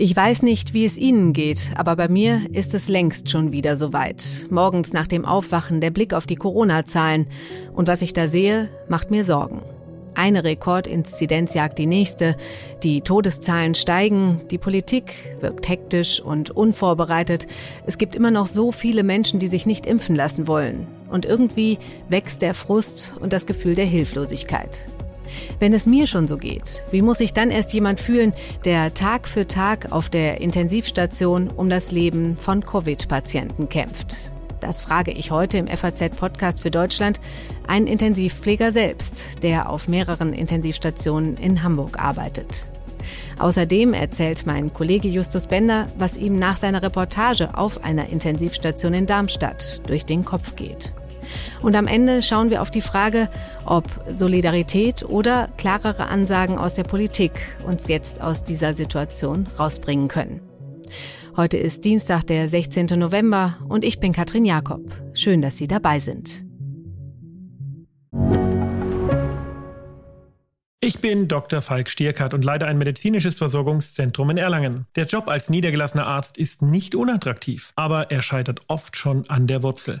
Ich weiß nicht, wie es Ihnen geht, aber bei mir ist es längst schon wieder soweit. Morgens nach dem Aufwachen der Blick auf die Corona-Zahlen. Und was ich da sehe, macht mir Sorgen. Eine Rekordinzidenz jagt die nächste. Die Todeszahlen steigen. Die Politik wirkt hektisch und unvorbereitet. Es gibt immer noch so viele Menschen, die sich nicht impfen lassen wollen. Und irgendwie wächst der Frust und das Gefühl der Hilflosigkeit. Wenn es mir schon so geht, wie muss sich dann erst jemand fühlen, der Tag für Tag auf der Intensivstation um das Leben von Covid-Patienten kämpft? Das frage ich heute im FAZ-Podcast für Deutschland einen Intensivpfleger selbst, der auf mehreren Intensivstationen in Hamburg arbeitet. Außerdem erzählt mein Kollege Justus Bender, was ihm nach seiner Reportage auf einer Intensivstation in Darmstadt durch den Kopf geht. Und am Ende schauen wir auf die Frage, ob Solidarität oder klarere Ansagen aus der Politik uns jetzt aus dieser Situation rausbringen können. Heute ist Dienstag, der 16. November und ich bin Katrin Jakob. Schön, dass Sie dabei sind. Ich bin Dr. Falk Stierkart und leite ein medizinisches Versorgungszentrum in Erlangen. Der Job als niedergelassener Arzt ist nicht unattraktiv, aber er scheitert oft schon an der Wurzel.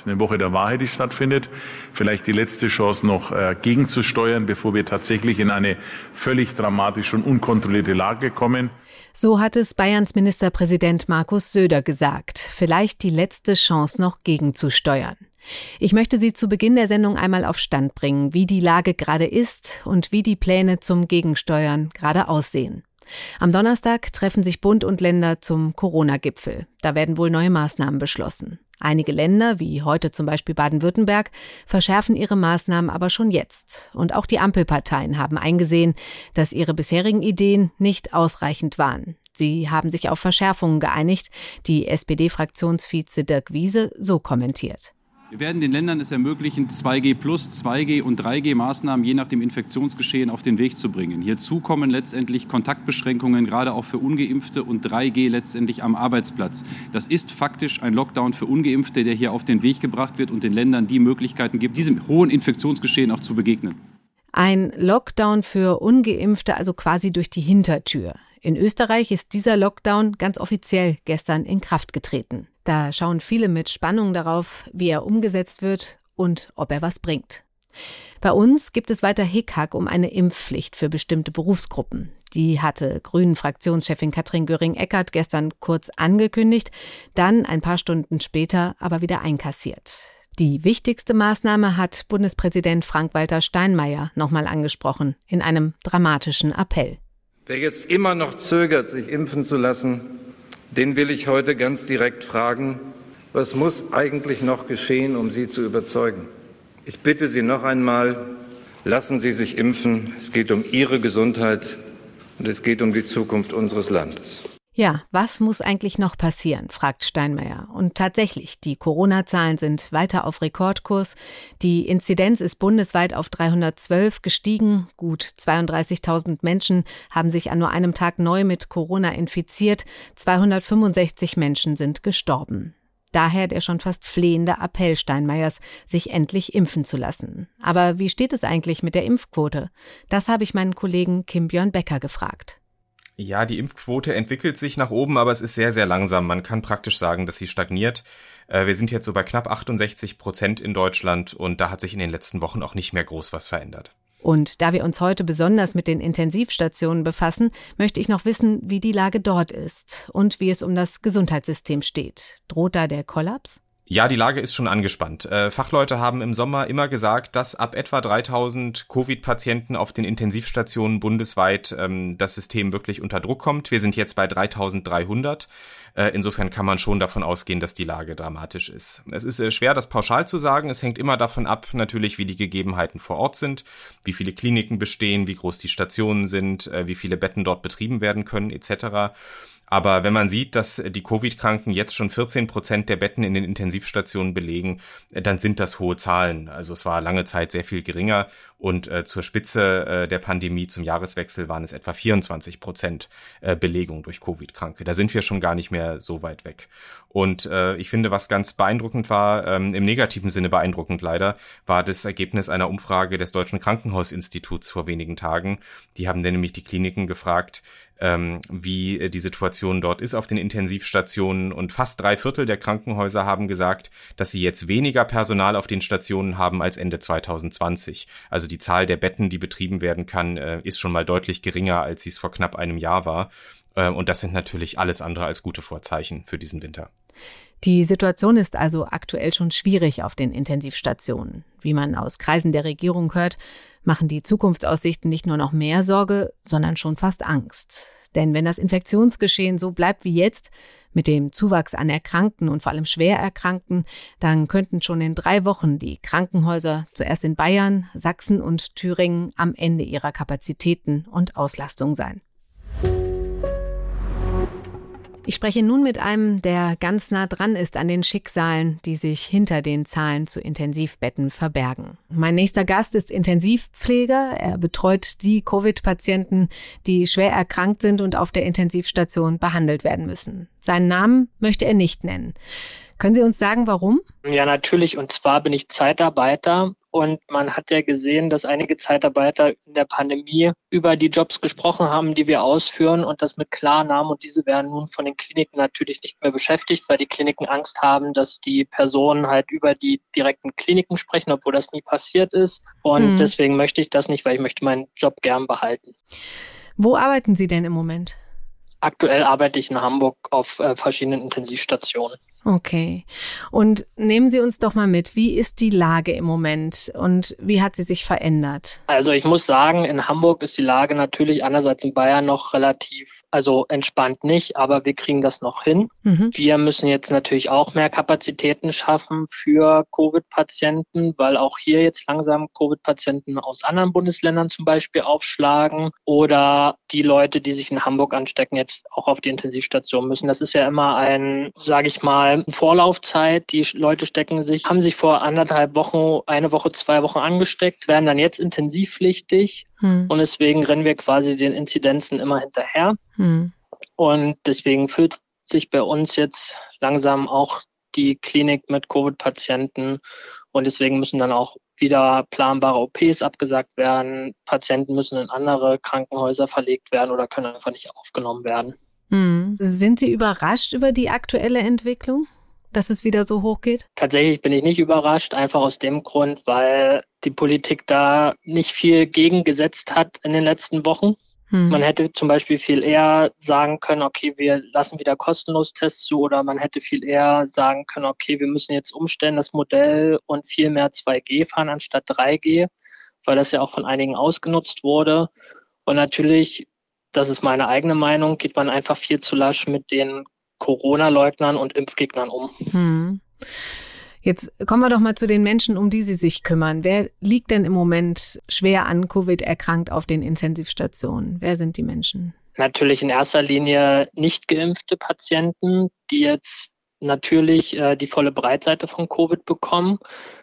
Ist eine Woche der Wahrheit, die stattfindet. Vielleicht die letzte Chance noch äh, gegenzusteuern, bevor wir tatsächlich in eine völlig dramatische und unkontrollierte Lage kommen. So hat es Bayerns Ministerpräsident Markus Söder gesagt. Vielleicht die letzte Chance noch gegenzusteuern. Ich möchte Sie zu Beginn der Sendung einmal auf Stand bringen, wie die Lage gerade ist und wie die Pläne zum Gegensteuern gerade aussehen. Am Donnerstag treffen sich Bund und Länder zum Corona-Gipfel. Da werden wohl neue Maßnahmen beschlossen. Einige Länder, wie heute zum Beispiel Baden-Württemberg, verschärfen ihre Maßnahmen aber schon jetzt. Und auch die Ampelparteien haben eingesehen, dass ihre bisherigen Ideen nicht ausreichend waren. Sie haben sich auf Verschärfungen geeinigt, die SPD-Fraktionsvize Dirk Wiese so kommentiert. Wir werden den Ländern es ermöglichen, 2G plus, 2G und 3G Maßnahmen je nach dem Infektionsgeschehen auf den Weg zu bringen. Hierzu kommen letztendlich Kontaktbeschränkungen, gerade auch für Ungeimpfte und 3G letztendlich am Arbeitsplatz. Das ist faktisch ein Lockdown für Ungeimpfte, der hier auf den Weg gebracht wird und den Ländern die Möglichkeiten gibt, diesem hohen Infektionsgeschehen auch zu begegnen. Ein Lockdown für Ungeimpfte, also quasi durch die Hintertür. In Österreich ist dieser Lockdown ganz offiziell gestern in Kraft getreten. Da schauen viele mit Spannung darauf, wie er umgesetzt wird und ob er was bringt. Bei uns gibt es weiter Hickhack um eine Impfpflicht für bestimmte Berufsgruppen. Die hatte Grünen-Fraktionschefin Katrin Göring-Eckardt gestern kurz angekündigt, dann ein paar Stunden später aber wieder einkassiert. Die wichtigste Maßnahme hat Bundespräsident Frank-Walter Steinmeier nochmal angesprochen in einem dramatischen Appell. Wer jetzt immer noch zögert, sich impfen zu lassen, den will ich heute ganz direkt fragen, was muss eigentlich noch geschehen, um Sie zu überzeugen? Ich bitte Sie noch einmal, lassen Sie sich impfen. Es geht um Ihre Gesundheit und es geht um die Zukunft unseres Landes. Ja, was muss eigentlich noch passieren, fragt Steinmeier. Und tatsächlich, die Corona-Zahlen sind weiter auf Rekordkurs. Die Inzidenz ist bundesweit auf 312 gestiegen. Gut 32.000 Menschen haben sich an nur einem Tag neu mit Corona infiziert. 265 Menschen sind gestorben. Daher der schon fast flehende Appell Steinmeiers, sich endlich impfen zu lassen. Aber wie steht es eigentlich mit der Impfquote? Das habe ich meinen Kollegen Kim Björn Becker gefragt. Ja, die Impfquote entwickelt sich nach oben, aber es ist sehr, sehr langsam. Man kann praktisch sagen, dass sie stagniert. Äh, wir sind jetzt so bei knapp 68 Prozent in Deutschland und da hat sich in den letzten Wochen auch nicht mehr groß was verändert. Und da wir uns heute besonders mit den Intensivstationen befassen, möchte ich noch wissen, wie die Lage dort ist und wie es um das Gesundheitssystem steht. Droht da der Kollaps? Ja, die Lage ist schon angespannt. Äh, Fachleute haben im Sommer immer gesagt, dass ab etwa 3000 Covid-Patienten auf den Intensivstationen bundesweit ähm, das System wirklich unter Druck kommt. Wir sind jetzt bei 3300. Äh, insofern kann man schon davon ausgehen, dass die Lage dramatisch ist. Es ist äh, schwer, das pauschal zu sagen. Es hängt immer davon ab, natürlich, wie die Gegebenheiten vor Ort sind, wie viele Kliniken bestehen, wie groß die Stationen sind, wie viele Betten dort betrieben werden können, etc. Aber wenn man sieht, dass die Covid-Kranken jetzt schon 14 Prozent der Betten in den Intensivstationen belegen, äh, dann sind das hohe Zahlen. Also es war lange Zeit sehr viel geringer und äh, zur Spitze äh, der Pandemie zum Jahreswechsel waren es etwa 24 Prozent äh, Belegung durch Covid-Kranke. Da sind wir schon gar nicht mehr so weit weg. Und äh, ich finde, was ganz beeindruckend war, ähm, im negativen Sinne beeindruckend leider, war das Ergebnis einer Umfrage des Deutschen Krankenhausinstituts vor wenigen Tagen. Die haben nämlich die Kliniken gefragt, ähm, wie die Situation dort ist auf den Intensivstationen. Und fast drei Viertel der Krankenhäuser haben gesagt, dass sie jetzt weniger Personal auf den Stationen haben als Ende 2020. Also die Zahl der Betten, die betrieben werden kann, äh, ist schon mal deutlich geringer, als sie es vor knapp einem Jahr war. Äh, und das sind natürlich alles andere als gute Vorzeichen für diesen Winter. Die Situation ist also aktuell schon schwierig auf den Intensivstationen. Wie man aus Kreisen der Regierung hört, machen die Zukunftsaussichten nicht nur noch mehr Sorge, sondern schon fast Angst. Denn wenn das Infektionsgeschehen so bleibt wie jetzt, mit dem Zuwachs an Erkrankten und vor allem Schwererkrankten, dann könnten schon in drei Wochen die Krankenhäuser zuerst in Bayern, Sachsen und Thüringen am Ende ihrer Kapazitäten und Auslastung sein. Ich spreche nun mit einem, der ganz nah dran ist an den Schicksalen, die sich hinter den Zahlen zu Intensivbetten verbergen. Mein nächster Gast ist Intensivpfleger. Er betreut die Covid-Patienten, die schwer erkrankt sind und auf der Intensivstation behandelt werden müssen. Seinen Namen möchte er nicht nennen. Können Sie uns sagen, warum? Ja, natürlich. Und zwar bin ich Zeitarbeiter und man hat ja gesehen, dass einige Zeitarbeiter in der Pandemie über die Jobs gesprochen haben, die wir ausführen und das mit Klarnamen. Und diese werden nun von den Kliniken natürlich nicht mehr beschäftigt, weil die Kliniken Angst haben, dass die Personen halt über die direkten Kliniken sprechen, obwohl das nie passiert ist. Und hm. deswegen möchte ich das nicht, weil ich möchte meinen Job gern behalten. Wo arbeiten Sie denn im Moment? Aktuell arbeite ich in Hamburg auf äh, verschiedenen Intensivstationen. Okay. Und nehmen Sie uns doch mal mit, wie ist die Lage im Moment und wie hat sie sich verändert? Also ich muss sagen, in Hamburg ist die Lage natürlich einerseits in Bayern noch relativ, also entspannt nicht, aber wir kriegen das noch hin. Mhm. Wir müssen jetzt natürlich auch mehr Kapazitäten schaffen für Covid-Patienten, weil auch hier jetzt langsam Covid-Patienten aus anderen Bundesländern zum Beispiel aufschlagen oder die Leute, die sich in Hamburg anstecken, jetzt auch auf die Intensivstation müssen. Das ist ja immer ein, sage ich mal, Vorlaufzeit. Die Leute stecken sich, haben sich vor anderthalb Wochen, eine Woche, zwei Wochen angesteckt, werden dann jetzt intensivpflichtig hm. und deswegen rennen wir quasi den Inzidenzen immer hinterher. Hm. Und deswegen füllt sich bei uns jetzt langsam auch die Klinik mit Covid-Patienten und deswegen müssen dann auch wieder planbare OPs abgesagt werden. Patienten müssen in andere Krankenhäuser verlegt werden oder können einfach nicht aufgenommen werden. Hm. Sind Sie überrascht über die aktuelle Entwicklung, dass es wieder so hoch geht? Tatsächlich bin ich nicht überrascht, einfach aus dem Grund, weil die Politik da nicht viel gegengesetzt hat in den letzten Wochen. Hm. Man hätte zum Beispiel viel eher sagen können, okay, wir lassen wieder kostenlos Tests zu oder man hätte viel eher sagen können, okay, wir müssen jetzt umstellen das Modell und viel mehr 2G fahren anstatt 3G, weil das ja auch von einigen ausgenutzt wurde. Und natürlich das ist meine eigene Meinung, geht man einfach viel zu lasch mit den Corona-Leugnern und Impfgegnern um. Hm. Jetzt kommen wir doch mal zu den Menschen, um die Sie sich kümmern. Wer liegt denn im Moment schwer an Covid erkrankt auf den Intensivstationen? Wer sind die Menschen? Natürlich in erster Linie nicht geimpfte Patienten, die jetzt natürlich äh, die volle Breitseite von Covid bekommen.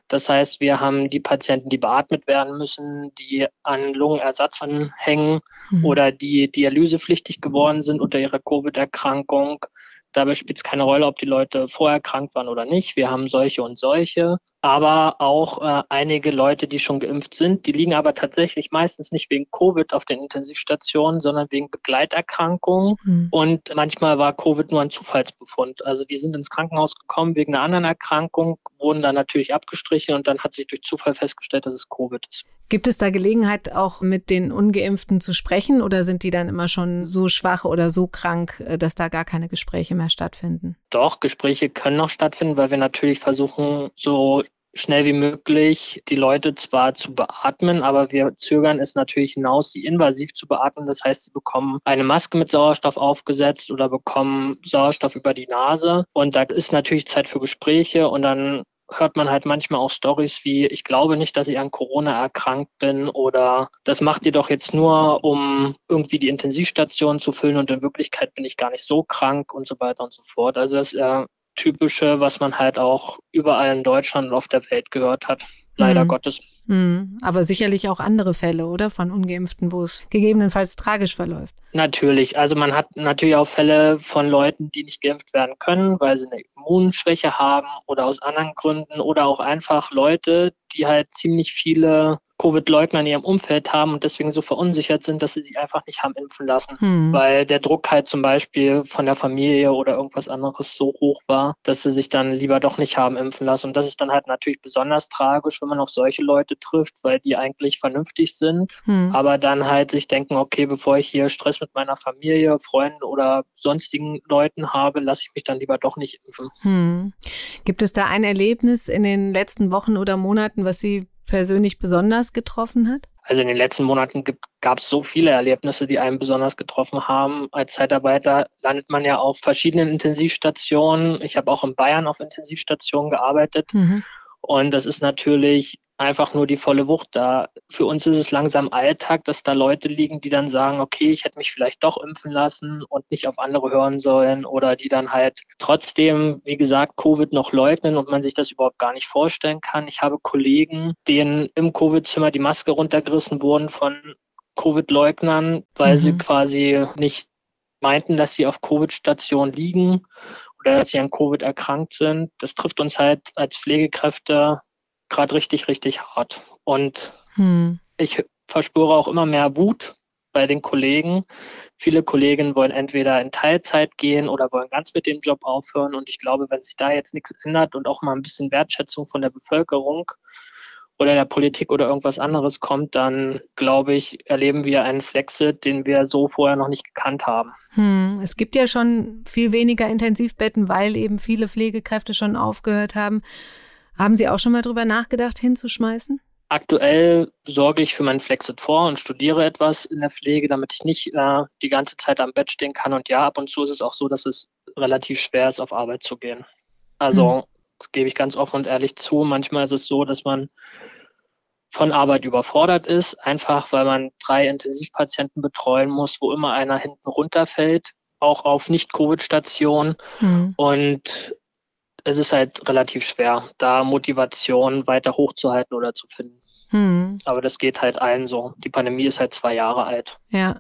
Das heißt, wir haben die Patienten, die beatmet werden müssen, die an Lungenersatz anhängen mhm. oder die dialysepflichtig geworden sind unter ihrer Covid-Erkrankung. Dabei spielt es keine Rolle, ob die Leute vorher krank waren oder nicht. Wir haben solche und solche aber auch äh, einige Leute, die schon geimpft sind. Die liegen aber tatsächlich meistens nicht wegen Covid auf den Intensivstationen, sondern wegen Begleiterkrankungen. Mhm. Und manchmal war Covid nur ein Zufallsbefund. Also die sind ins Krankenhaus gekommen wegen einer anderen Erkrankung, wurden dann natürlich abgestrichen und dann hat sich durch Zufall festgestellt, dass es Covid ist. Gibt es da Gelegenheit, auch mit den Ungeimpften zu sprechen oder sind die dann immer schon so schwach oder so krank, äh, dass da gar keine Gespräche mehr stattfinden? Doch, Gespräche können noch stattfinden, weil wir natürlich versuchen, so schnell wie möglich die Leute zwar zu beatmen, aber wir zögern es natürlich hinaus, sie invasiv zu beatmen. Das heißt, sie bekommen eine Maske mit Sauerstoff aufgesetzt oder bekommen Sauerstoff über die Nase. Und da ist natürlich Zeit für Gespräche und dann hört man halt manchmal auch Stories wie, ich glaube nicht, dass ich an Corona erkrankt bin oder das macht ihr doch jetzt nur, um irgendwie die Intensivstation zu füllen und in Wirklichkeit bin ich gar nicht so krank und so weiter und so fort. Also das äh, typische, was man halt auch überall in Deutschland und auf der Welt gehört hat. Leider mhm. Gottes. Mhm. Aber sicherlich auch andere Fälle, oder? Von Ungeimpften, wo es gegebenenfalls tragisch verläuft. Natürlich. Also man hat natürlich auch Fälle von Leuten, die nicht geimpft werden können, weil sie eine Immunschwäche haben oder aus anderen Gründen oder auch einfach Leute, die halt ziemlich viele Covid-Leugner in ihrem Umfeld haben und deswegen so verunsichert sind, dass sie sich einfach nicht haben impfen lassen, hm. weil der Druck halt zum Beispiel von der Familie oder irgendwas anderes so hoch war, dass sie sich dann lieber doch nicht haben impfen lassen. Und das ist dann halt natürlich besonders tragisch, wenn man auf solche Leute trifft, weil die eigentlich vernünftig sind, hm. aber dann halt sich denken, okay, bevor ich hier Stress mit meiner Familie, Freunden oder sonstigen Leuten habe, lasse ich mich dann lieber doch nicht impfen. Hm. Gibt es da ein Erlebnis in den letzten Wochen oder Monaten, was Sie persönlich besonders getroffen hat? Also in den letzten Monaten gab es so viele Erlebnisse, die einen besonders getroffen haben. Als Zeitarbeiter landet man ja auf verschiedenen Intensivstationen. Ich habe auch in Bayern auf Intensivstationen gearbeitet. Mhm. Und das ist natürlich einfach nur die volle Wucht da. Für uns ist es langsam Alltag, dass da Leute liegen, die dann sagen, okay, ich hätte mich vielleicht doch impfen lassen und nicht auf andere hören sollen oder die dann halt trotzdem, wie gesagt, Covid noch leugnen und man sich das überhaupt gar nicht vorstellen kann. Ich habe Kollegen, denen im Covid-Zimmer die Maske runtergerissen wurden von Covid-Leugnern, weil mhm. sie quasi nicht meinten, dass sie auf Covid-Station liegen dass sie an Covid erkrankt sind. Das trifft uns halt als Pflegekräfte gerade richtig, richtig hart. Und hm. ich verspüre auch immer mehr Wut bei den Kollegen. Viele Kollegen wollen entweder in Teilzeit gehen oder wollen ganz mit dem Job aufhören. Und ich glaube, wenn sich da jetzt nichts ändert und auch mal ein bisschen Wertschätzung von der Bevölkerung oder der Politik oder irgendwas anderes kommt, dann glaube ich, erleben wir einen Flexit, den wir so vorher noch nicht gekannt haben. Hm, es gibt ja schon viel weniger Intensivbetten, weil eben viele Pflegekräfte schon aufgehört haben. Haben Sie auch schon mal drüber nachgedacht, hinzuschmeißen? Aktuell sorge ich für meinen Flexit vor und studiere etwas in der Pflege, damit ich nicht äh, die ganze Zeit am Bett stehen kann. Und ja, ab und zu ist es auch so, dass es relativ schwer ist, auf Arbeit zu gehen. Also, hm. Das gebe ich ganz offen und ehrlich zu. Manchmal ist es so, dass man von Arbeit überfordert ist, einfach weil man drei Intensivpatienten betreuen muss, wo immer einer hinten runterfällt, auch auf Nicht-Covid-Stationen. Hm. Und es ist halt relativ schwer, da Motivation weiter hochzuhalten oder zu finden. Hm. Aber das geht halt allen so. Die Pandemie ist halt zwei Jahre alt. Ja.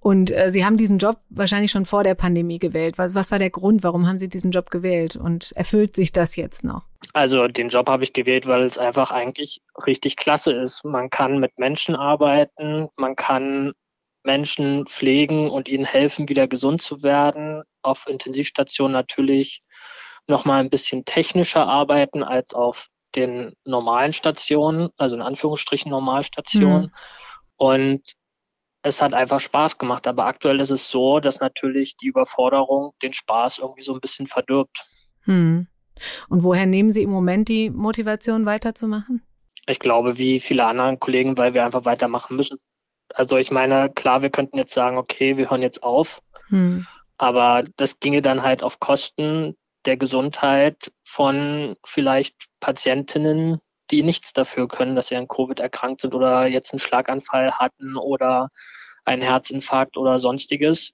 Und äh, Sie haben diesen Job wahrscheinlich schon vor der Pandemie gewählt. Was, was war der Grund? Warum haben Sie diesen Job gewählt? Und erfüllt sich das jetzt noch? Also den Job habe ich gewählt, weil es einfach eigentlich richtig klasse ist. Man kann mit Menschen arbeiten, man kann Menschen pflegen und ihnen helfen, wieder gesund zu werden. Auf Intensivstationen natürlich noch mal ein bisschen technischer arbeiten als auf den normalen Stationen, also in Anführungsstrichen Normalstationen. Mhm. Und es hat einfach Spaß gemacht. Aber aktuell ist es so, dass natürlich die Überforderung den Spaß irgendwie so ein bisschen verdirbt. Hm. Und woher nehmen Sie im Moment die Motivation weiterzumachen? Ich glaube, wie viele andere Kollegen, weil wir einfach weitermachen müssen. Also ich meine, klar, wir könnten jetzt sagen, okay, wir hören jetzt auf. Hm. Aber das ginge dann halt auf Kosten der Gesundheit von vielleicht Patientinnen, die nichts dafür können, dass sie an Covid erkrankt sind oder jetzt einen Schlaganfall hatten oder einen Herzinfarkt oder sonstiges.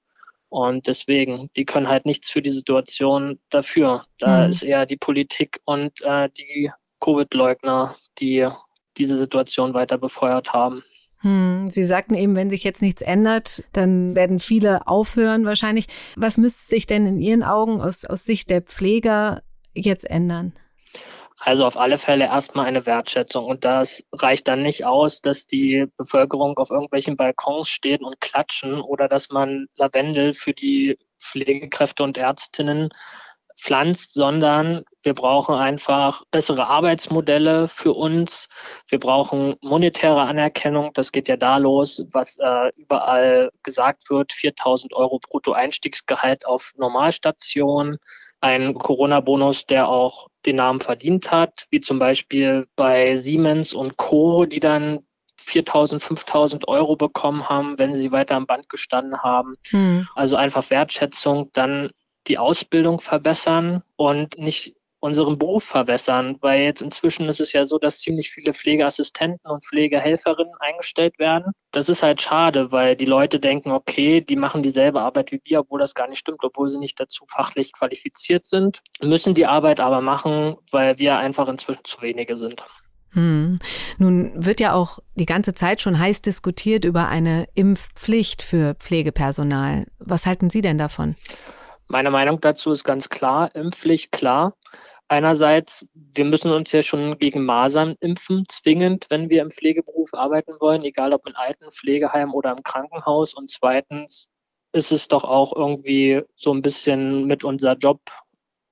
Und deswegen, die können halt nichts für die Situation dafür. Da mhm. ist eher die Politik und äh, die Covid-Leugner, die diese Situation weiter befeuert haben. Hm, Sie sagten eben, wenn sich jetzt nichts ändert, dann werden viele aufhören wahrscheinlich. Was müsste sich denn in Ihren Augen aus, aus Sicht der Pfleger jetzt ändern? Also auf alle Fälle erstmal eine Wertschätzung. Und das reicht dann nicht aus, dass die Bevölkerung auf irgendwelchen Balkons steht und klatschen oder dass man Lavendel für die Pflegekräfte und Ärztinnen pflanzt, sondern wir brauchen einfach bessere Arbeitsmodelle für uns. Wir brauchen monetäre Anerkennung. Das geht ja da los, was äh, überall gesagt wird. 4000 Euro Brutto-Einstiegsgehalt auf Normalstation. Ein Corona-Bonus, der auch den Namen verdient hat, wie zum Beispiel bei Siemens und Co., die dann 4.000, 5.000 Euro bekommen haben, wenn sie weiter am Band gestanden haben. Hm. Also einfach Wertschätzung. Dann die Ausbildung verbessern und nicht unseren Beruf verwässern, weil jetzt inzwischen ist es ja so, dass ziemlich viele Pflegeassistenten und Pflegehelferinnen eingestellt werden. Das ist halt schade, weil die Leute denken, okay, die machen dieselbe Arbeit wie wir, obwohl das gar nicht stimmt, obwohl sie nicht dazu fachlich qualifiziert sind, müssen die Arbeit aber machen, weil wir einfach inzwischen zu wenige sind. Hm. Nun wird ja auch die ganze Zeit schon heiß diskutiert über eine Impfpflicht für Pflegepersonal. Was halten Sie denn davon? Meine Meinung dazu ist ganz klar, Impfpflicht klar. Einerseits, wir müssen uns ja schon gegen Masern impfen, zwingend, wenn wir im Pflegeberuf arbeiten wollen, egal ob in alten Pflegeheim oder im Krankenhaus. Und zweitens ist es doch auch irgendwie so ein bisschen mit unser Job,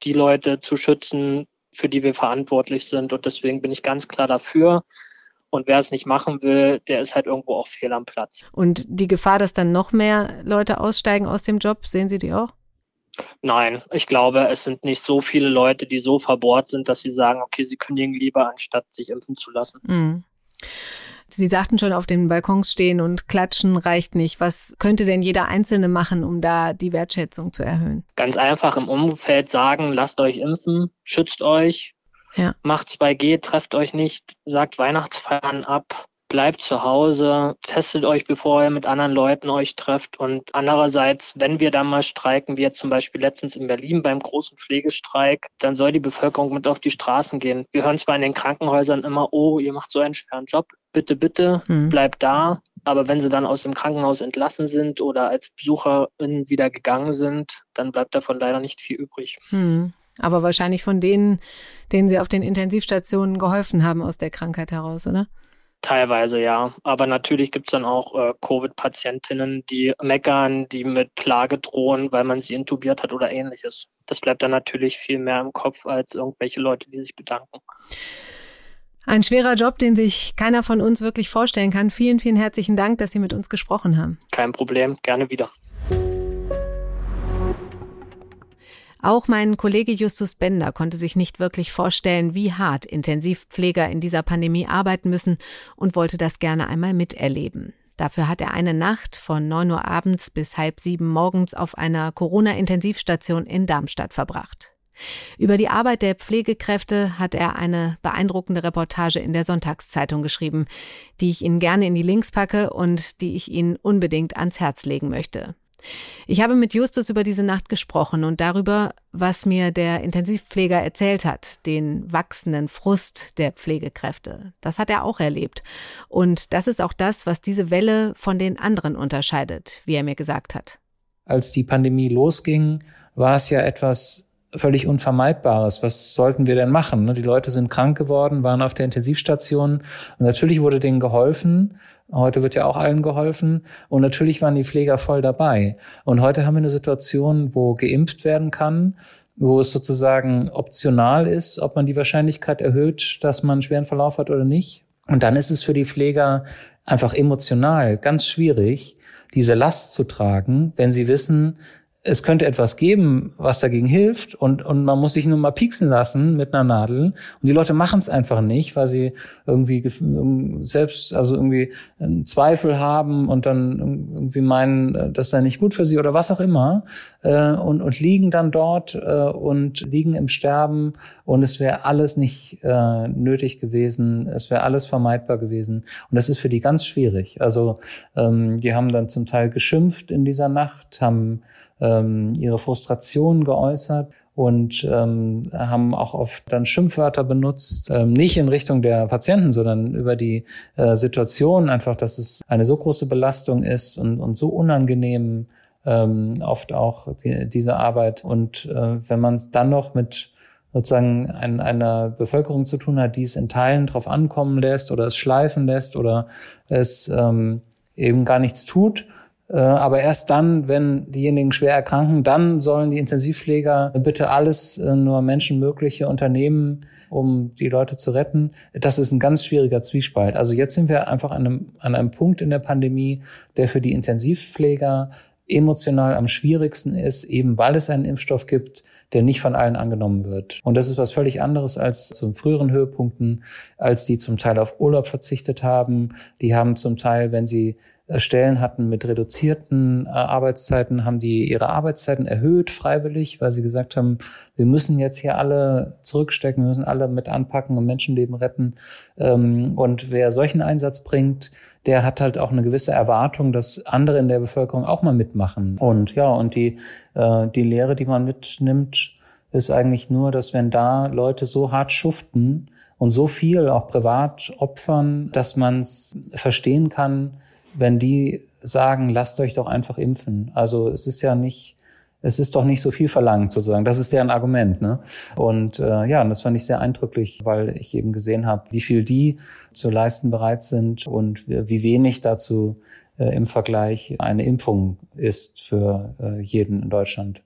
die Leute zu schützen, für die wir verantwortlich sind. Und deswegen bin ich ganz klar dafür. Und wer es nicht machen will, der ist halt irgendwo auch fehl am Platz. Und die Gefahr, dass dann noch mehr Leute aussteigen aus dem Job, sehen Sie die auch? Nein, ich glaube, es sind nicht so viele Leute, die so verbohrt sind, dass sie sagen, okay, sie kündigen lieber, anstatt sich impfen zu lassen. Mhm. Sie sagten schon, auf den Balkons stehen und klatschen reicht nicht. Was könnte denn jeder Einzelne machen, um da die Wertschätzung zu erhöhen? Ganz einfach im Umfeld sagen, lasst euch impfen, schützt euch, ja. macht 2G, trefft euch nicht, sagt Weihnachtsfeiern ab bleibt zu Hause, testet euch, bevor ihr mit anderen Leuten euch trefft. Und andererseits, wenn wir da mal streiken, wie jetzt zum Beispiel letztens in Berlin beim großen Pflegestreik, dann soll die Bevölkerung mit auf die Straßen gehen. Wir hören zwar in den Krankenhäusern immer, oh, ihr macht so einen schweren Job, bitte, bitte, mhm. bleibt da. Aber wenn sie dann aus dem Krankenhaus entlassen sind oder als BesucherInnen wieder gegangen sind, dann bleibt davon leider nicht viel übrig. Mhm. Aber wahrscheinlich von denen, denen sie auf den Intensivstationen geholfen haben aus der Krankheit heraus, oder? Teilweise ja, aber natürlich gibt es dann auch äh, Covid-Patientinnen, die meckern, die mit Klage drohen, weil man sie intubiert hat oder ähnliches. Das bleibt dann natürlich viel mehr im Kopf als irgendwelche Leute, die sich bedanken. Ein schwerer Job, den sich keiner von uns wirklich vorstellen kann. Vielen, vielen herzlichen Dank, dass Sie mit uns gesprochen haben. Kein Problem, gerne wieder. Auch mein Kollege Justus Bender konnte sich nicht wirklich vorstellen, wie hart Intensivpfleger in dieser Pandemie arbeiten müssen und wollte das gerne einmal miterleben. Dafür hat er eine Nacht von 9 Uhr abends bis halb sieben morgens auf einer Corona-Intensivstation in Darmstadt verbracht. Über die Arbeit der Pflegekräfte hat er eine beeindruckende Reportage in der Sonntagszeitung geschrieben, die ich Ihnen gerne in die Links packe und die ich Ihnen unbedingt ans Herz legen möchte. Ich habe mit Justus über diese Nacht gesprochen und darüber, was mir der Intensivpfleger erzählt hat, den wachsenden Frust der Pflegekräfte. Das hat er auch erlebt. Und das ist auch das, was diese Welle von den anderen unterscheidet, wie er mir gesagt hat. Als die Pandemie losging, war es ja etwas völlig Unvermeidbares. Was sollten wir denn machen? Die Leute sind krank geworden, waren auf der Intensivstation und natürlich wurde denen geholfen. Heute wird ja auch allen geholfen und natürlich waren die Pfleger voll dabei. Und heute haben wir eine Situation, wo geimpft werden kann, wo es sozusagen optional ist, ob man die Wahrscheinlichkeit erhöht, dass man einen schweren Verlauf hat oder nicht. Und dann ist es für die Pfleger einfach emotional ganz schwierig, diese Last zu tragen, wenn sie wissen, es könnte etwas geben, was dagegen hilft und, und man muss sich nur mal pieksen lassen mit einer Nadel. Und die Leute machen es einfach nicht, weil sie irgendwie selbst, also irgendwie einen Zweifel haben und dann irgendwie meinen, das sei nicht gut für sie oder was auch immer äh, und, und liegen dann dort äh, und liegen im Sterben. Und es wäre alles nicht äh, nötig gewesen, es wäre alles vermeidbar gewesen. Und das ist für die ganz schwierig. Also ähm, die haben dann zum Teil geschimpft in dieser Nacht, haben ähm, ihre Frustration geäußert und ähm, haben auch oft dann Schimpfwörter benutzt, ähm, nicht in Richtung der Patienten, sondern über die äh, Situation einfach, dass es eine so große Belastung ist und, und so unangenehm ähm, oft auch die, diese Arbeit. Und äh, wenn man es dann noch mit sozusagen ein, einer Bevölkerung zu tun hat, die es in Teilen drauf ankommen lässt oder es schleifen lässt oder es ähm, eben gar nichts tut, aber erst dann, wenn diejenigen schwer erkranken, dann sollen die Intensivpfleger bitte alles äh, nur Menschenmögliche unternehmen, um die Leute zu retten. Das ist ein ganz schwieriger Zwiespalt. Also jetzt sind wir einfach an einem, an einem Punkt in der Pandemie, der für die Intensivpfleger emotional am schwierigsten ist, eben weil es einen Impfstoff gibt, der nicht von allen angenommen wird. Und das ist was völlig anderes als zu früheren Höhepunkten, als die zum Teil auf Urlaub verzichtet haben. Die haben zum Teil, wenn sie äh, Stellen hatten mit reduzierten äh, Arbeitszeiten, haben die ihre Arbeitszeiten erhöht, freiwillig, weil sie gesagt haben, wir müssen jetzt hier alle zurückstecken, wir müssen alle mit anpacken und Menschenleben retten. Ähm, und wer solchen Einsatz bringt, der hat halt auch eine gewisse Erwartung, dass andere in der Bevölkerung auch mal mitmachen. Und ja, und die, äh, die Lehre, die man mitnimmt, ist eigentlich nur, dass wenn da Leute so hart schuften und so viel auch privat opfern, dass man es verstehen kann, wenn die sagen, lasst euch doch einfach impfen. Also es ist ja nicht, es ist doch nicht so viel verlangt sozusagen. Das ist deren Argument. Ne? Und äh, ja, und das fand ich sehr eindrücklich, weil ich eben gesehen habe, wie viel die zu leisten bereit sind und wie wenig dazu äh, im Vergleich eine Impfung ist für äh, jeden in Deutschland.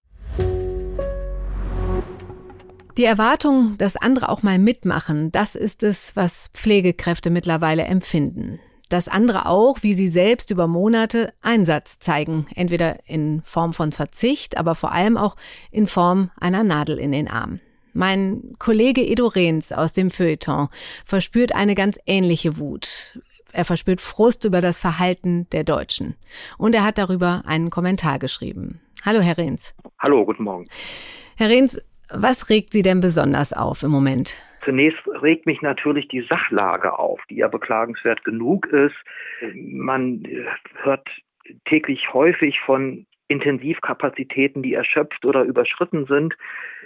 Die Erwartung, dass andere auch mal mitmachen, das ist es, was Pflegekräfte mittlerweile empfinden dass andere auch, wie sie selbst über Monate, Einsatz zeigen, entweder in Form von Verzicht, aber vor allem auch in Form einer Nadel in den Arm. Mein Kollege Edo Rehns aus dem Feuilleton verspürt eine ganz ähnliche Wut. Er verspürt Frust über das Verhalten der Deutschen. Und er hat darüber einen Kommentar geschrieben. Hallo, Herr Rehns. Hallo, guten Morgen. Herr Rehns, was regt Sie denn besonders auf im Moment? Zunächst regt mich natürlich die Sachlage auf, die ja beklagenswert genug ist. Man äh, hört täglich häufig von Intensivkapazitäten, die erschöpft oder überschritten sind.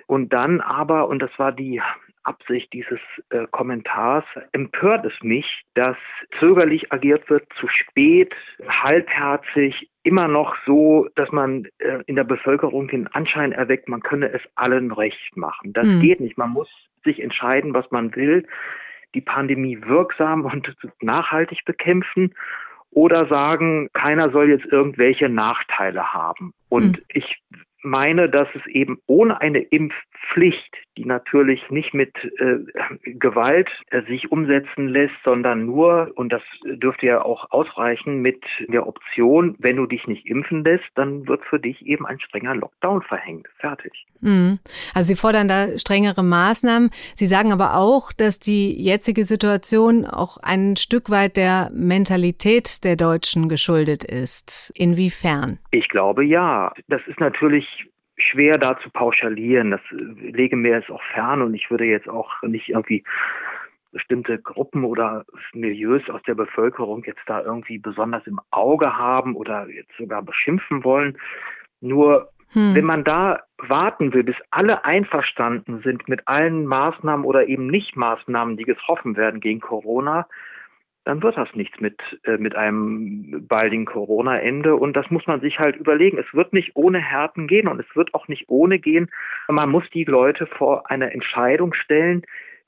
Und dann aber, und das war die Absicht dieses äh, Kommentars, empört es mich, dass zögerlich agiert wird, zu spät, halbherzig, immer noch so, dass man äh, in der Bevölkerung den Anschein erweckt, man könne es allen recht machen. Das mhm. geht nicht. Man muss sich entscheiden, was man will, die Pandemie wirksam und nachhaltig bekämpfen oder sagen, keiner soll jetzt irgendwelche Nachteile haben. Und mhm. ich meine, dass es eben ohne eine Impfpflicht, die natürlich nicht mit äh, Gewalt äh, sich umsetzen lässt, sondern nur, und das dürfte ja auch ausreichen, mit der Option, wenn du dich nicht impfen lässt, dann wird für dich eben ein strenger Lockdown verhängt. Fertig. Mhm. Also Sie fordern da strengere Maßnahmen. Sie sagen aber auch, dass die jetzige Situation auch ein Stück weit der Mentalität der Deutschen geschuldet ist. Inwiefern? Ich glaube ja. Das ist natürlich schwer da zu pauschalieren. Das äh, lege mir jetzt auch fern und ich würde jetzt auch nicht irgendwie bestimmte Gruppen oder Milieus aus der Bevölkerung jetzt da irgendwie besonders im Auge haben oder jetzt sogar beschimpfen wollen. Nur hm. wenn man da warten will, bis alle einverstanden sind mit allen Maßnahmen oder eben nicht Maßnahmen, die getroffen werden gegen Corona, dann wird das nichts mit, äh, mit einem baldigen Corona-Ende. Und das muss man sich halt überlegen. Es wird nicht ohne Härten gehen und es wird auch nicht ohne gehen. Man muss die Leute vor eine Entscheidung stellen,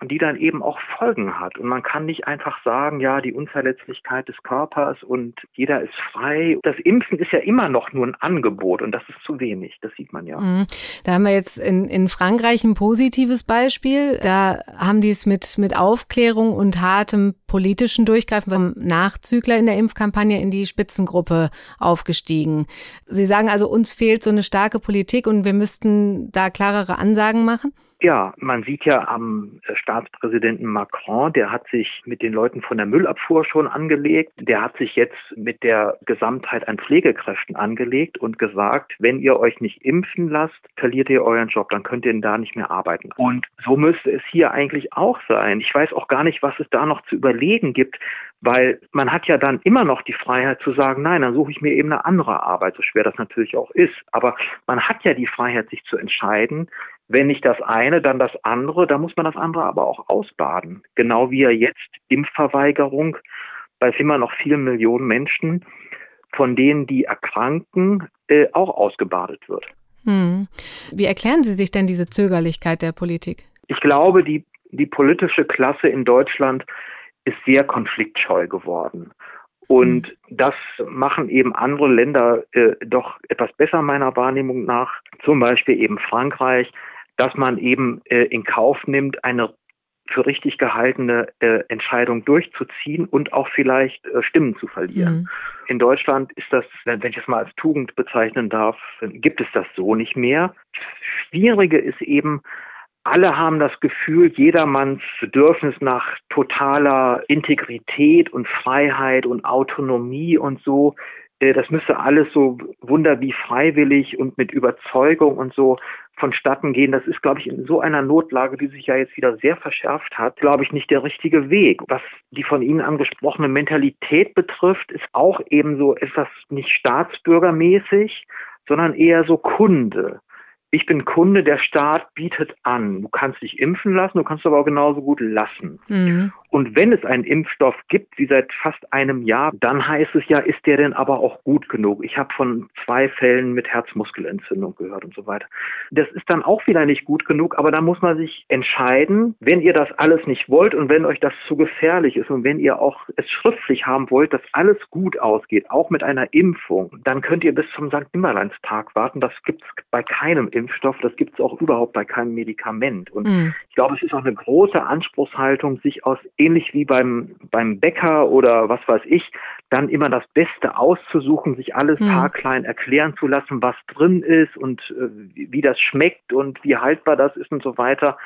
die dann eben auch Folgen hat. Und man kann nicht einfach sagen, ja, die Unverletzlichkeit des Körpers und jeder ist frei. Das Impfen ist ja immer noch nur ein Angebot und das ist zu wenig. Das sieht man ja. Mhm. Da haben wir jetzt in, in Frankreich ein positives Beispiel. Da haben die es mit, mit Aufklärung und hartem politischen Durchgreifen vom Nachzügler in der Impfkampagne in die Spitzengruppe aufgestiegen. Sie sagen also, uns fehlt so eine starke Politik und wir müssten da klarere Ansagen machen? Ja, man sieht ja am äh, Staatspräsidenten Macron, der hat sich mit den Leuten von der Müllabfuhr schon angelegt. Der hat sich jetzt mit der Gesamtheit an Pflegekräften angelegt und gesagt, wenn ihr euch nicht impfen lasst, verliert ihr euren Job, dann könnt ihr da nicht mehr arbeiten. Und so müsste es hier eigentlich auch sein. Ich weiß auch gar nicht, was es da noch zu überlegen gibt, weil man hat ja dann immer noch die Freiheit zu sagen, nein, dann suche ich mir eben eine andere Arbeit, so schwer das natürlich auch ist. Aber man hat ja die Freiheit, sich zu entscheiden, wenn nicht das eine, dann das andere. Da muss man das andere aber auch ausbaden. Genau wie ja jetzt Impfverweigerung bei immer noch vielen Millionen Menschen, von denen die erkranken, äh, auch ausgebadet wird. Hm. Wie erklären Sie sich denn diese Zögerlichkeit der Politik? Ich glaube, die, die politische Klasse in Deutschland ist sehr konfliktscheu geworden. Und hm. das machen eben andere Länder äh, doch etwas besser meiner Wahrnehmung nach. Zum Beispiel eben Frankreich dass man eben äh, in Kauf nimmt, eine für richtig gehaltene äh, Entscheidung durchzuziehen und auch vielleicht äh, Stimmen zu verlieren. Mhm. In Deutschland ist das, wenn ich es mal als Tugend bezeichnen darf, gibt es das so nicht mehr. Schwierige ist eben alle haben das Gefühl, jedermanns Bedürfnis nach totaler Integrität und Freiheit und Autonomie und so, das müsste alles so wunder wie freiwillig und mit Überzeugung und so vonstatten gehen. Das ist, glaube ich, in so einer Notlage, die sich ja jetzt wieder sehr verschärft hat, glaube ich, nicht der richtige Weg. Was die von Ihnen angesprochene Mentalität betrifft, ist auch eben so etwas nicht staatsbürgermäßig, sondern eher so Kunde ich bin Kunde, der Staat bietet an. Du kannst dich impfen lassen, du kannst aber auch genauso gut lassen. Mhm. Und wenn es einen Impfstoff gibt, wie seit fast einem Jahr, dann heißt es ja, ist der denn aber auch gut genug? Ich habe von zwei Fällen mit Herzmuskelentzündung gehört und so weiter. Das ist dann auch wieder nicht gut genug, aber da muss man sich entscheiden, wenn ihr das alles nicht wollt und wenn euch das zu gefährlich ist und wenn ihr auch es schriftlich haben wollt, dass alles gut ausgeht, auch mit einer Impfung, dann könnt ihr bis zum St. Nimmerleinstag warten. Das gibt es bei keinem Impfstoff, das gibt es auch überhaupt bei keinem Medikament. Und mhm. ich glaube, es ist auch eine große Anspruchshaltung, sich aus ähnlich wie beim, beim Bäcker oder was weiß ich, dann immer das Beste auszusuchen, sich alles mhm. haarklein erklären zu lassen, was drin ist und äh, wie das schmeckt und wie haltbar das ist und so weiter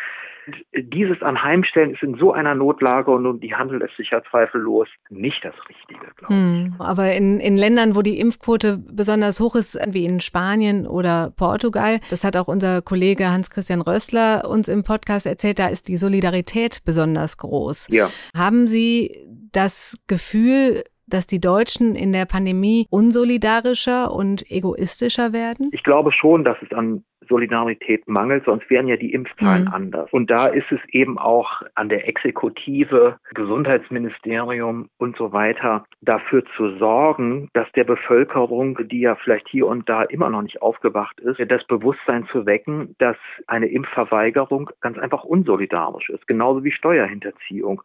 dieses Anheimstellen ist in so einer Notlage und die handelt es sich ja zweifellos nicht das Richtige, glaube hm. ich. Aber in, in Ländern, wo die Impfquote besonders hoch ist, wie in Spanien oder Portugal, das hat auch unser Kollege Hans-Christian Rössler uns im Podcast erzählt, da ist die Solidarität besonders groß. Ja. Haben Sie das Gefühl, dass die Deutschen in der Pandemie unsolidarischer und egoistischer werden? Ich glaube schon, dass es an Solidarität mangelt, sonst wären ja die Impfzahlen mhm. anders. Und da ist es eben auch an der Exekutive, Gesundheitsministerium und so weiter, dafür zu sorgen, dass der Bevölkerung, die ja vielleicht hier und da immer noch nicht aufgewacht ist, das Bewusstsein zu wecken, dass eine Impfverweigerung ganz einfach unsolidarisch ist, genauso wie Steuerhinterziehung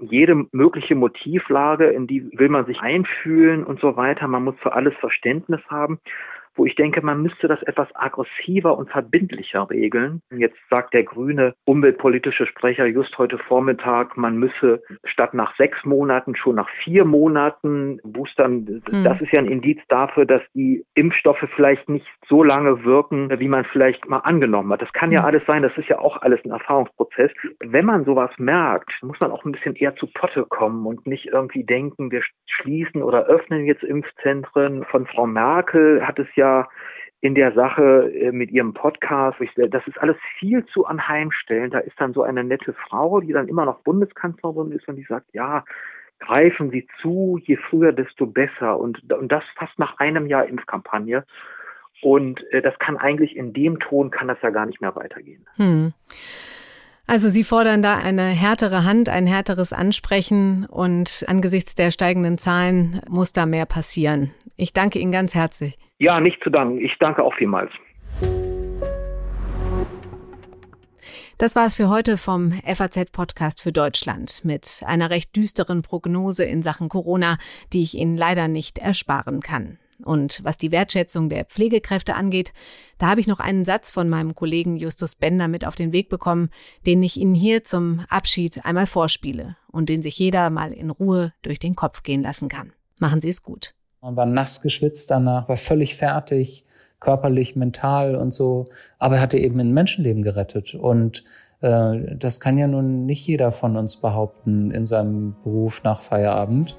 jede mögliche Motivlage, in die will man sich einfühlen und so weiter. Man muss für alles Verständnis haben wo ich denke, man müsste das etwas aggressiver und verbindlicher regeln. Jetzt sagt der grüne umweltpolitische Sprecher just heute Vormittag, man müsse statt nach sechs Monaten schon nach vier Monaten boostern. Mhm. Das ist ja ein Indiz dafür, dass die Impfstoffe vielleicht nicht so lange wirken, wie man vielleicht mal angenommen hat. Das kann ja mhm. alles sein, das ist ja auch alles ein Erfahrungsprozess. Wenn man sowas merkt, muss man auch ein bisschen eher zu Potte kommen und nicht irgendwie denken, wir schließen oder öffnen jetzt Impfzentren. Von Frau Merkel hat es ja ja in der Sache äh, mit ihrem Podcast. Das ist alles viel zu anheimstellend. Da ist dann so eine nette Frau, die dann immer noch Bundeskanzlerin ist und die sagt, ja, greifen Sie zu, je früher, desto besser. Und, und das fast nach einem Jahr Impfkampagne. Und äh, das kann eigentlich in dem Ton, kann das ja gar nicht mehr weitergehen. Hm. Also Sie fordern da eine härtere Hand, ein härteres Ansprechen und angesichts der steigenden Zahlen muss da mehr passieren. Ich danke Ihnen ganz herzlich. Ja, nicht zu danken. Ich danke auch vielmals. Das war es für heute vom FAZ-Podcast für Deutschland mit einer recht düsteren Prognose in Sachen Corona, die ich Ihnen leider nicht ersparen kann. Und was die Wertschätzung der Pflegekräfte angeht, da habe ich noch einen Satz von meinem Kollegen Justus Bender mit auf den Weg bekommen, den ich Ihnen hier zum Abschied einmal vorspiele und den sich jeder mal in Ruhe durch den Kopf gehen lassen kann. Machen Sie es gut. Man war nass geschwitzt danach, war völlig fertig, körperlich, mental und so. Aber er hatte eben ein Menschenleben gerettet. Und äh, das kann ja nun nicht jeder von uns behaupten in seinem Beruf nach Feierabend.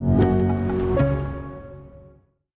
you.